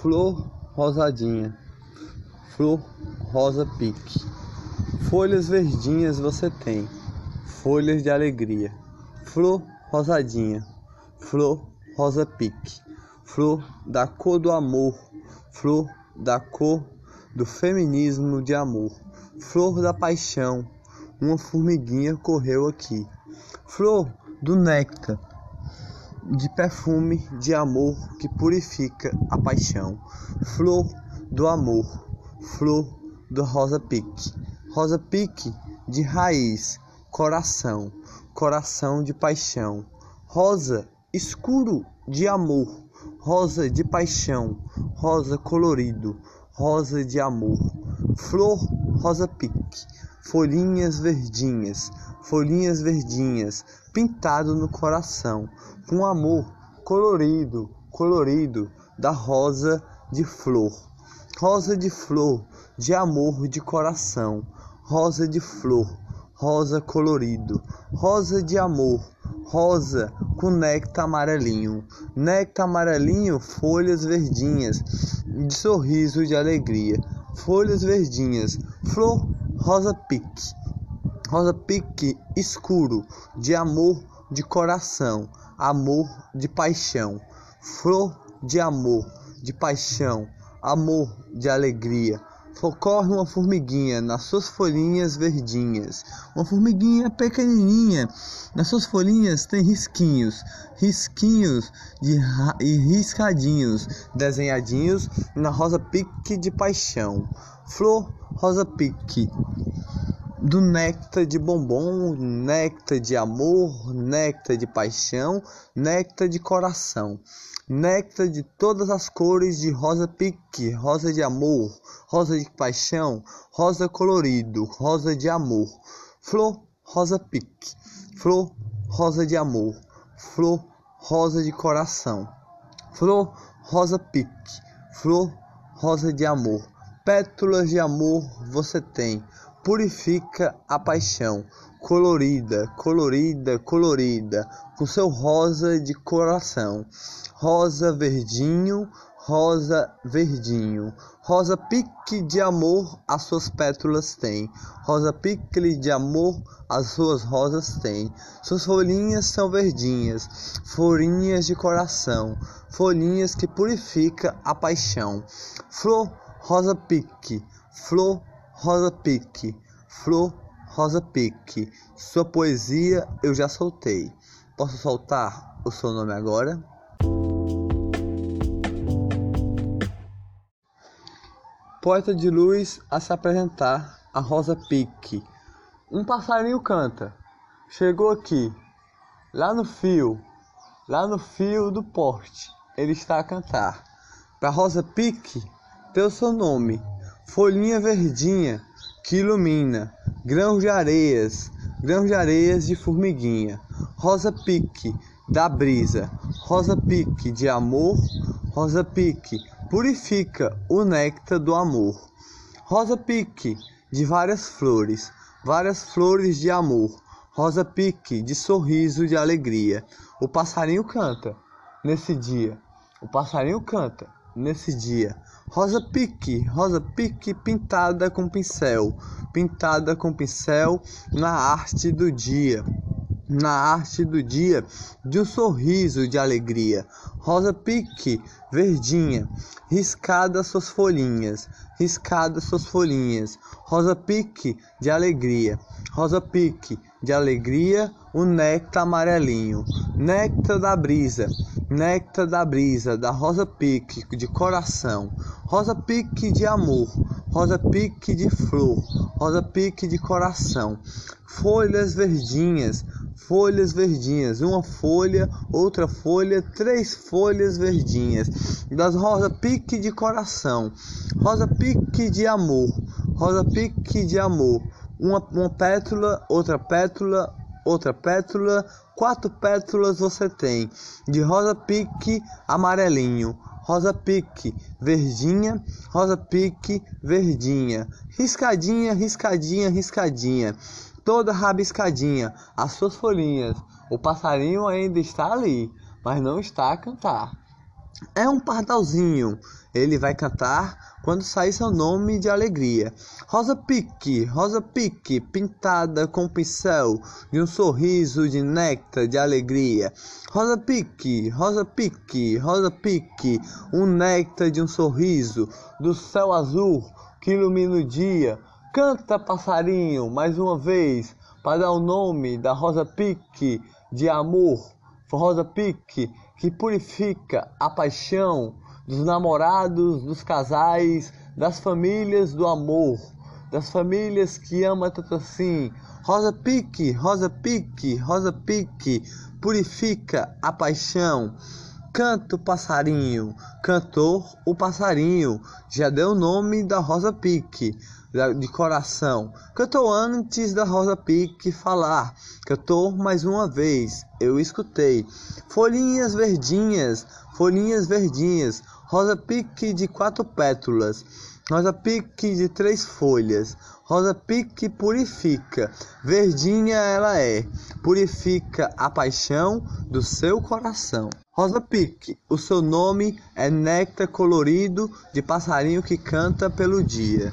flor rosadinha, flor rosa pique. Folhas verdinhas você tem, folhas de alegria. Flor rosadinha, flor rosa pique. Flor da cor do amor, flor da cor do feminismo de amor. Flor da paixão, uma formiguinha correu aqui. Flor do néctar, de perfume de amor que purifica a paixão. Flor do amor, flor do rosa pique. Rosa pique de raiz, coração, coração de paixão. Rosa escuro de amor, rosa de paixão, rosa colorido, rosa de amor. Flor rosa pique, folhinhas verdinhas, folhinhas verdinhas, pintado no coração com amor colorido, colorido da rosa de flor. Rosa de flor, de amor de coração. Rosa de flor, rosa colorido. Rosa de amor, rosa com néctar amarelinho. Néctar amarelinho, folhas verdinhas, de sorriso de alegria. Folhas verdinhas, flor rosa pique. Rosa pique escuro, de amor de coração amor de paixão, flor de amor, de paixão, amor de alegria. Socorre uma formiguinha nas suas folhinhas verdinhas, uma formiguinha pequenininha. Nas suas folhinhas tem risquinhos, risquinhos de e riscadinhos, desenhadinhos na rosa pique de paixão. Flor rosa pique. Do néctar de bombom, néctar de amor, néctar de paixão, néctar de coração, néctar de todas as cores de rosa pique, rosa de amor, rosa de paixão, rosa colorido, rosa de amor, flor rosa pique, flor rosa de amor, flor rosa de coração, flor rosa pique, flor rosa de amor, pétalas de amor você tem purifica a paixão, colorida, colorida, colorida, com seu rosa de coração, rosa verdinho, rosa verdinho, rosa pique de amor as suas pétalas tem, rosa pique de amor as suas rosas têm, suas folhinhas são verdinhas, folhinhas de coração, folhinhas que purifica a paixão, flor rosa pique, flor Rosa Pique, Flor Rosa Pique, sua poesia eu já soltei. Posso soltar o seu nome agora? Poeta de luz a se apresentar, a Rosa Pique. Um passarinho canta, chegou aqui, lá no fio, lá no fio do poste, ele está a cantar. Para Rosa Pique, teu seu nome, folhinha verdinha que ilumina, grãos de areias, grãos de areias de formiguinha, rosa pique da brisa, rosa pique de amor, rosa pique purifica o néctar do amor, rosa pique de várias flores, várias flores de amor, rosa pique de sorriso de alegria. O passarinho canta nesse dia, o passarinho canta nesse dia. Rosa pique, rosa pique pintada com pincel, pintada com pincel na arte do dia, na arte do dia de um sorriso de alegria. Rosa pique verdinha, riscada suas folhinhas, riscada suas folhinhas. Rosa pique de alegria, rosa pique de alegria, o néctar amarelinho, néctar da brisa, néctar da brisa, da rosa pique de coração, rosa pique de amor, rosa pique de flor, rosa pique de coração, folhas verdinhas, folhas verdinhas, uma folha, outra folha, três folhas verdinhas, das rosa pique de coração, rosa pique de amor, rosa pique de amor, uma, uma pétula, outra pétula, outra pétula, quatro pétalas você tem. De rosa pique amarelinho, rosa pique verdinha, rosa pique verdinha, riscadinha, riscadinha, riscadinha, toda rabiscadinha, as suas folhinhas. O passarinho ainda está ali, mas não está a cantar. É um pardalzinho. Ele vai cantar quando sair seu nome de alegria. Rosa pique, rosa pique, pintada com pincel de um sorriso de néctar de alegria. Rosa pique, rosa pique, rosa pique, um néctar de um sorriso do céu azul que ilumina o dia. Canta, passarinho, mais uma vez, para dar o nome da rosa pique de amor. Rosa pique que purifica a paixão dos namorados, dos casais, das famílias do amor, das famílias que amam tanto assim. Rosa pique, rosa pique, rosa pique, purifica a paixão. Canto passarinho, cantor o passarinho, já deu o nome da rosa pique de coração. Cantou antes da Rosa Pique falar. Cantou mais uma vez, eu escutei. Folhinhas verdinhas, folhinhas verdinhas. Rosa Pique de quatro pétalas. Rosa Pique de três folhas. Rosa Pique purifica. Verdinha ela é. Purifica a paixão do seu coração. Rosa Pique, o seu nome é néctar colorido de passarinho que canta pelo dia.